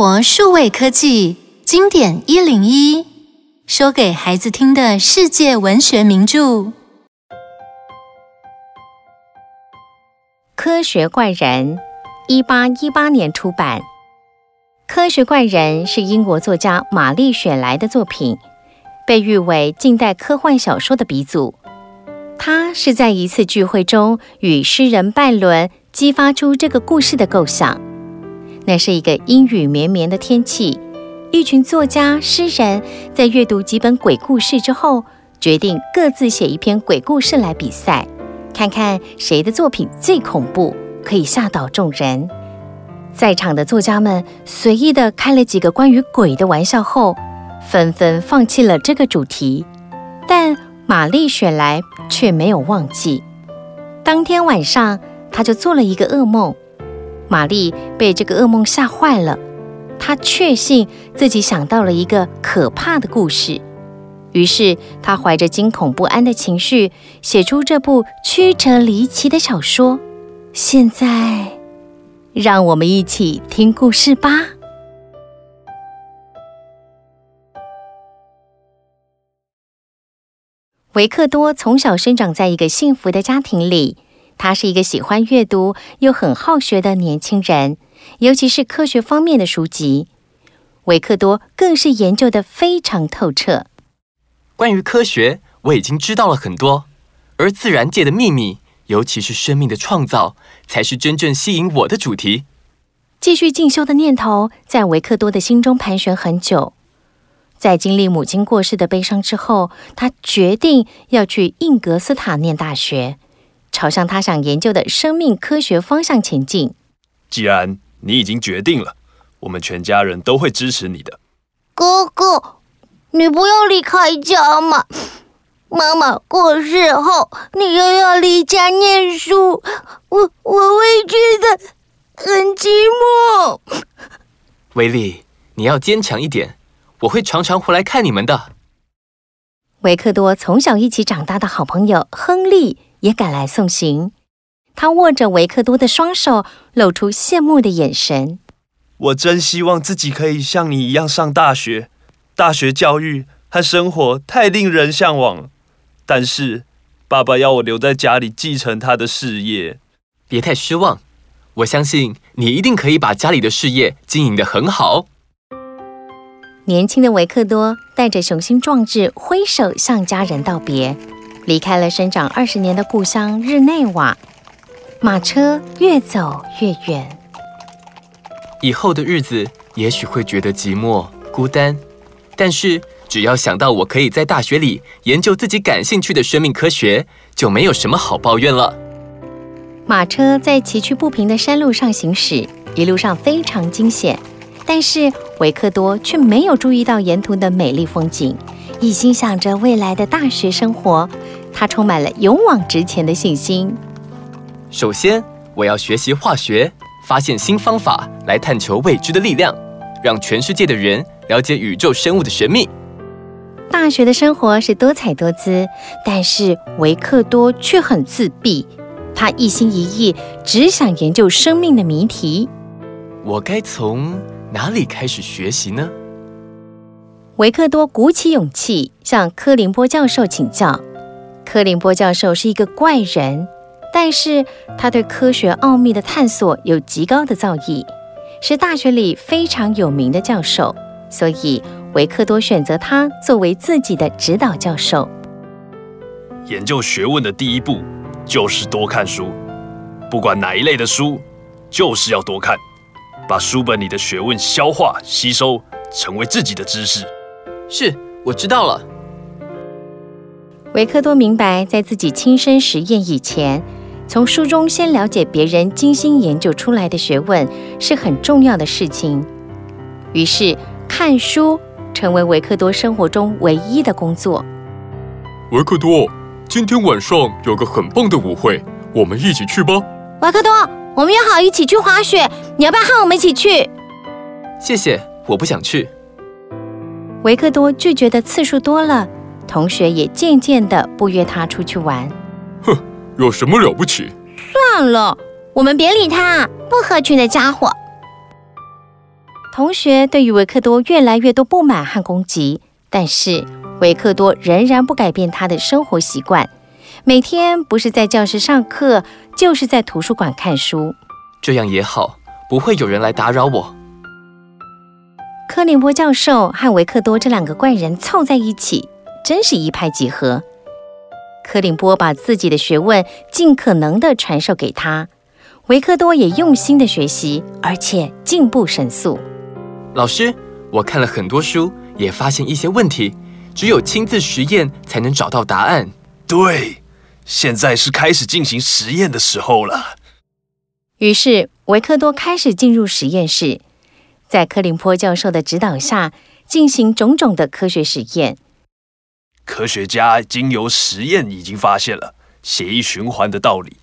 国数位科技经典一零一，说给孩子听的世界文学名著《科学怪人》，一八一八年出版。《科学怪人》是英国作家玛丽雪莱的作品，被誉为近代科幻小说的鼻祖。他是在一次聚会中与诗人拜伦激发出这个故事的构想。那是一个阴雨绵绵的天气，一群作家、诗人在阅读几本鬼故事之后，决定各自写一篇鬼故事来比赛，看看谁的作品最恐怖，可以吓倒众人。在场的作家们随意的开了几个关于鬼的玩笑后，纷纷放弃了这个主题。但玛丽雪莱却没有忘记，当天晚上，她就做了一个噩梦。玛丽被这个噩梦吓坏了，她确信自己想到了一个可怕的故事，于是她怀着惊恐不安的情绪，写出这部曲折离奇的小说。现在，让我们一起听故事吧。维克多从小生长在一个幸福的家庭里。他是一个喜欢阅读又很好学的年轻人，尤其是科学方面的书籍。维克多更是研究的非常透彻。关于科学，我已经知道了很多，而自然界的秘密，尤其是生命的创造，才是真正吸引我的主题。继续进修的念头在维克多的心中盘旋很久。在经历母亲过世的悲伤之后，他决定要去印格斯塔念大学。朝向他想研究的生命科学方向前进。既然你已经决定了，我们全家人都会支持你的。哥哥，你不要离开家嘛！妈妈过世后，你又要离家念书，我我会觉得很寂寞。威力，你要坚强一点，我会常常回来看你们的。维克多从小一起长大的好朋友亨利。也赶来送行，他握着维克多的双手，露出羡慕的眼神。我真希望自己可以像你一样上大学，大学教育和生活太令人向往了。但是，爸爸要我留在家里继承他的事业。别太失望，我相信你一定可以把家里的事业经营得很好。年轻的维克多带着雄心壮志，挥手向家人道别。离开了生长二十年的故乡日内瓦，马车越走越远。以后的日子也许会觉得寂寞孤单，但是只要想到我可以在大学里研究自己感兴趣的生命科学，就没有什么好抱怨了。马车在崎岖不平的山路上行驶，一路上非常惊险，但是维克多却没有注意到沿途的美丽风景。一心想着未来的大学生活，他充满了勇往直前的信心。首先，我要学习化学，发现新方法来探求未知的力量，让全世界的人了解宇宙生物的神秘。大学的生活是多彩多姿，但是维克多却很自闭。他一心一意，只想研究生命的谜题。我该从哪里开始学习呢？维克多鼓起勇气向柯林波教授请教。柯林波教授是一个怪人，但是他对科学奥秘的探索有极高的造诣，是大学里非常有名的教授，所以维克多选择他作为自己的指导教授。研究学问的第一步就是多看书，不管哪一类的书，就是要多看，把书本里的学问消化吸收，成为自己的知识。是，我知道了。维克多明白，在自己亲身实验以前，从书中先了解别人精心研究出来的学问是很重要的事情。于是，看书成为维克多生活中唯一的工作。维克多，今天晚上有个很棒的舞会，我们一起去吧。维克多，我们约好一起去滑雪，你要不要和我们一起去？谢谢，我不想去。维克多拒绝的次数多了，同学也渐渐的不约他出去玩。哼，有什么了不起？算了，我们别理他，不合群的家伙。同学对于维克多越来越多不满和攻击，但是维克多仍然不改变他的生活习惯，每天不是在教室上课，就是在图书馆看书。这样也好，不会有人来打扰我。柯林波教授和维克多这两个怪人凑在一起，真是一拍即合。柯林波把自己的学问尽可能的传授给他，维克多也用心的学习，而且进步神速。老师，我看了很多书，也发现一些问题，只有亲自实验才能找到答案。对，现在是开始进行实验的时候了。于是维克多开始进入实验室，在柯林波教授的指导下，进行种种的科学实验。科学家经由实验已经发现了血液循环的道理，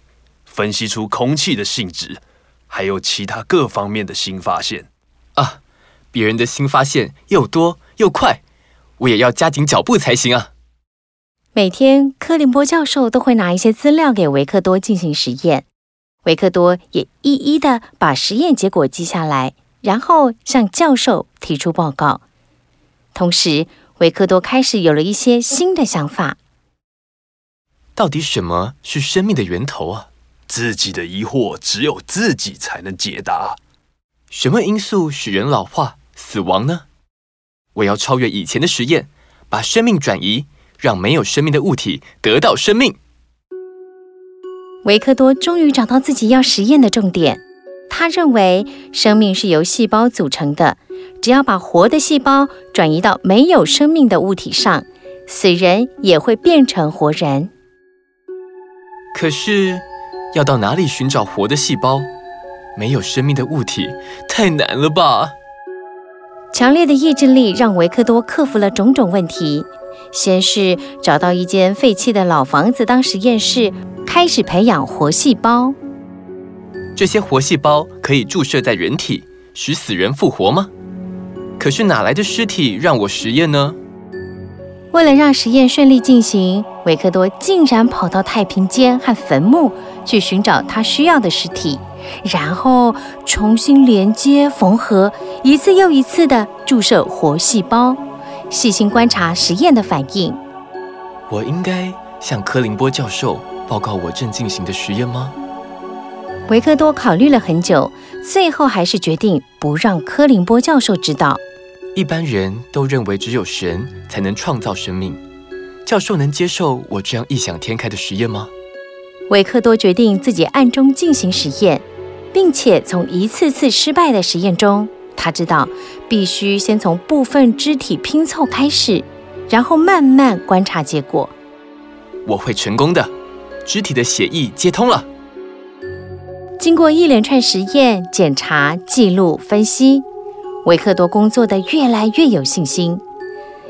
分析出空气的性质，还有其他各方面的新发现。啊！别人的新发现又多又快，我也要加紧脚步才行啊！每天，柯林波教授都会拿一些资料给维克多进行实验，维克多也一一的把实验结果记下来，然后向教授提出报告。同时，维克多开始有了一些新的想法。到底什么是生命的源头啊？自己的疑惑只有自己才能解答。什么因素使人老化？死亡呢？我要超越以前的实验，把生命转移，让没有生命的物体得到生命。维克多终于找到自己要实验的重点。他认为生命是由细胞组成的，只要把活的细胞转移到没有生命的物体上，死人也会变成活人。可是，要到哪里寻找活的细胞？没有生命的物体，太难了吧？强烈的意志力让维克多克服了种种问题。先是找到一间废弃的老房子当实验室，开始培养活细胞。这些活细胞可以注射在人体，使死人复活吗？可是哪来的尸体让我实验呢？为了让实验顺利进行，维克多竟然跑到太平间和坟墓去寻找他需要的尸体。然后重新连接缝合，一次又一次的注射活细胞，细心观察实验的反应。我应该向柯林波教授报告我正进行的实验吗？维克多考虑了很久，最后还是决定不让柯林波教授知道。一般人都认为只有神才能创造生命，教授能接受我这样异想天开的实验吗？维克多决定自己暗中进行实验。并且从一次次失败的实验中，他知道必须先从部分肢体拼凑开始，然后慢慢观察结果。我会成功的，肢体的血液接通了。经过一连串实验、检查、记录、分析，维克多工作的越来越有信心。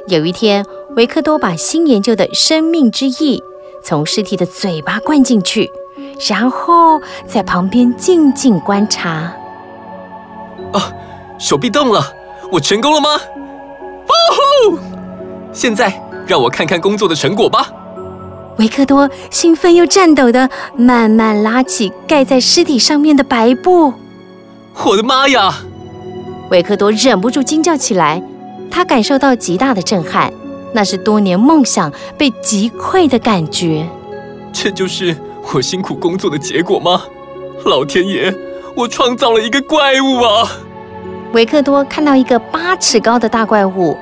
有一天，维克多把新研究的生命之翼从尸体的嘴巴灌进去。然后在旁边静静观察。啊，手臂动了，我成功了吗？哦吼！现在让我看看工作的成果吧。维克多兴奋又颤抖地慢慢拉起盖在尸体上面的白布。我的妈呀！维克多忍不住惊叫起来，他感受到极大的震撼，那是多年梦想被击溃的感觉。这就是。我辛苦工作的结果吗？老天爷，我创造了一个怪物啊！维克多看到一个八尺高的大怪物，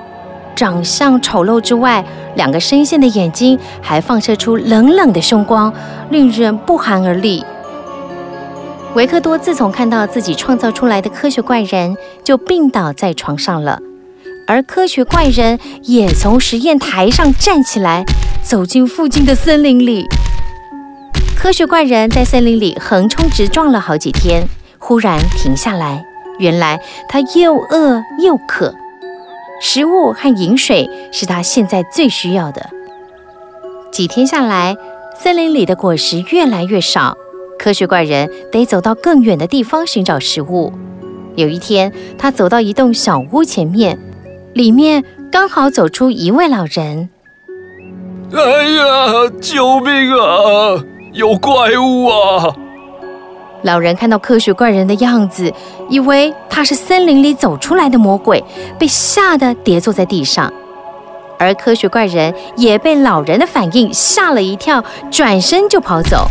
长相丑陋之外，两个深陷的眼睛还放射出冷冷的凶光，令人不寒而栗。维克多自从看到自己创造出来的科学怪人，就病倒在床上了，而科学怪人也从实验台上站起来，走进附近的森林里。科学怪人在森林里横冲直撞了好几天，忽然停下来。原来他又饿又渴，食物和饮水是他现在最需要的。几天下来，森林里的果实越来越少，科学怪人得走到更远的地方寻找食物。有一天，他走到一栋小屋前面，里面刚好走出一位老人。哎呀，救命啊！有怪物啊！老人看到科学怪人的样子，以为他是森林里走出来的魔鬼，被吓得跌坐在地上。而科学怪人也被老人的反应吓了一跳，转身就跑走。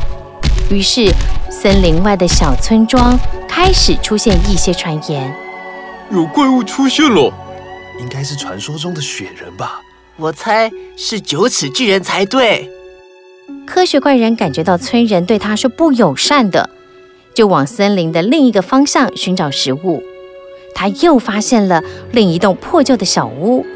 于是，森林外的小村庄开始出现一些传言：有怪物出现了，应该是传说中的雪人吧？我猜是九齿巨人才对。科学怪人感觉到村人对他是不友善的。就往森林的另一个方向寻找食物，他又发现了另一栋破旧的小屋。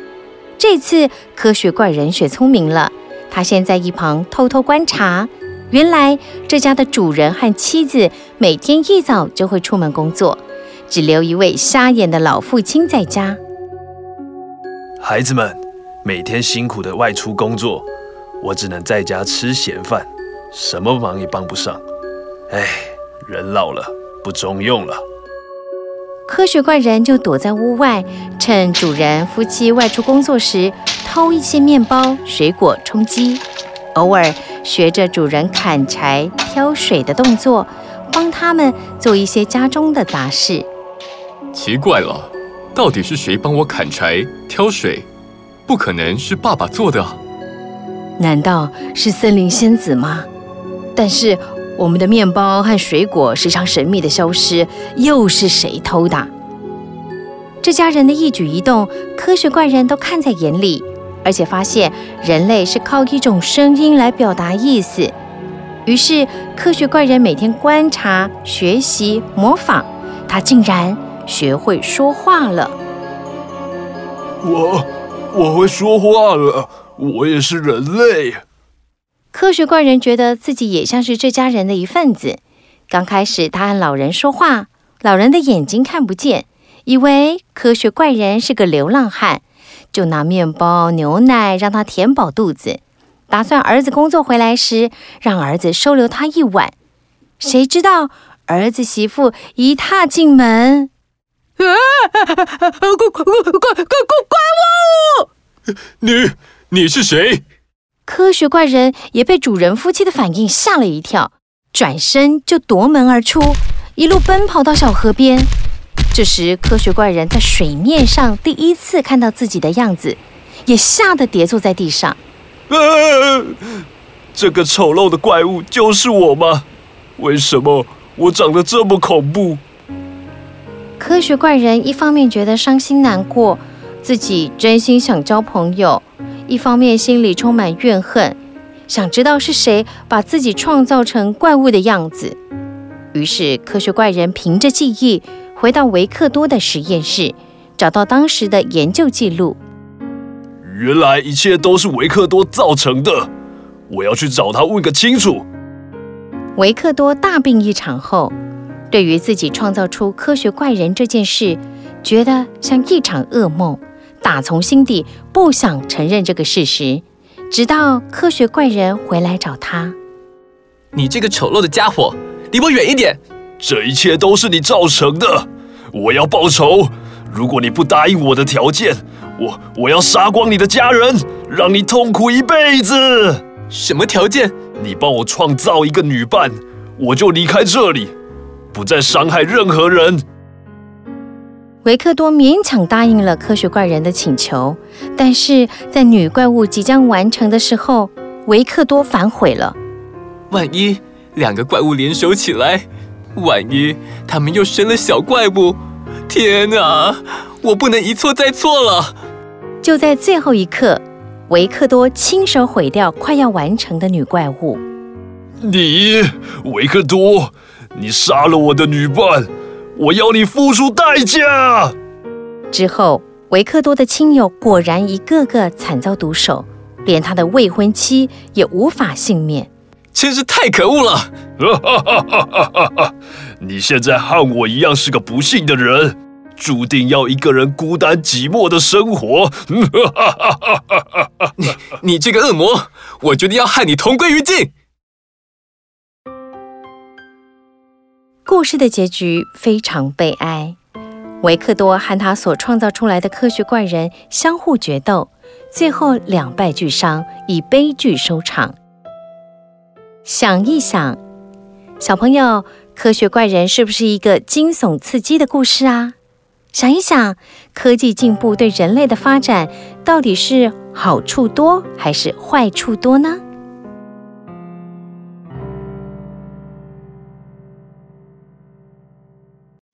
这次科学怪人学聪明了，他先在一旁偷偷观察。原来这家的主人和妻子每天一早就会出门工作，只留一位瞎眼的老父亲在家。孩子们每天辛苦的外出工作，我只能在家吃闲饭，什么忙也帮不上。哎。人老了，不中用了。科学怪人就躲在屋外，趁主人夫妻外出工作时，偷一些面包、水果充饥。偶尔学着主人砍柴、挑水的动作，帮他们做一些家中的杂事。奇怪了，到底是谁帮我砍柴、挑水？不可能是爸爸做的。难道是森林仙子吗？但是。我们的面包和水果时常神秘的消失，又是谁偷的？这家人的一举一动，科学怪人都看在眼里，而且发现人类是靠一种声音来表达意思。于是，科学怪人每天观察、学习、模仿，他竟然学会说话了。我，我会说话了，我也是人类。科学怪人觉得自己也像是这家人的一份子。刚开始，他和老人说话，老人的眼睛看不见，以为科学怪人是个流浪汉，就拿面包、牛奶让他填饱肚子，打算儿子工作回来时让儿子收留他一晚。谁知道儿子媳妇一踏进门，啊！怪怪怪怪怪物！你你是谁？科学怪人也被主人夫妻的反应吓了一跳，转身就夺门而出，一路奔跑到小河边。这时，科学怪人在水面上第一次看到自己的样子，也吓得跌坐在地上。啊！这个丑陋的怪物就是我吗？为什么我长得这么恐怖？科学怪人一方面觉得伤心难过，自己真心想交朋友。一方面心里充满怨恨，想知道是谁把自己创造成怪物的样子。于是科学怪人凭着记忆回到维克多的实验室，找到当时的研究记录。原来一切都是维克多造成的，我要去找他问个清楚。维克多大病一场后，对于自己创造出科学怪人这件事，觉得像一场噩梦。打从心底不想承认这个事实，直到科学怪人回来找他。你这个丑陋的家伙，离我远一点！这一切都是你造成的，我要报仇。如果你不答应我的条件，我我要杀光你的家人，让你痛苦一辈子。什么条件？你帮我创造一个女伴，我就离开这里，不再伤害任何人。维克多勉强答应了科学怪人的请求，但是在女怪物即将完成的时候，维克多反悔了。万一两个怪物联手起来，万一他们又生了小怪物，天哪！我不能一错再错了。就在最后一刻，维克多亲手毁掉快要完成的女怪物。你，维克多，你杀了我的女伴。我要你付出代价。之后，维克多的亲友果然一个个惨遭毒手，连他的未婚妻也无法幸免。真是太可恶了！你现在和我一样是个不幸的人，注定要一个人孤单寂寞的生活。你你这个恶魔，我决定要和你同归于尽。故事的结局非常悲哀。维克多和他所创造出来的科学怪人相互决斗最后两败俱伤以悲剧收场。想一想小朋友科学怪人是不是一个惊悚刺激的故事啊？想一想科技进步对人类的发展到底是好处多还是坏处多呢？